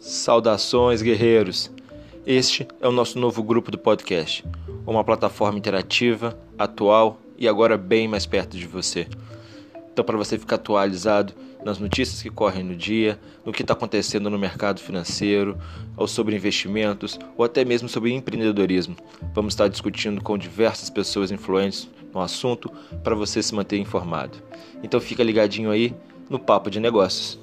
Saudações, guerreiros! Este é o nosso novo grupo do podcast, uma plataforma interativa, atual e agora bem mais perto de você. Então, para você ficar atualizado nas notícias que correm no dia, no que está acontecendo no mercado financeiro, ou sobre investimentos, ou até mesmo sobre empreendedorismo, vamos estar discutindo com diversas pessoas influentes no assunto para você se manter informado. Então, fica ligadinho aí no Papo de Negócios.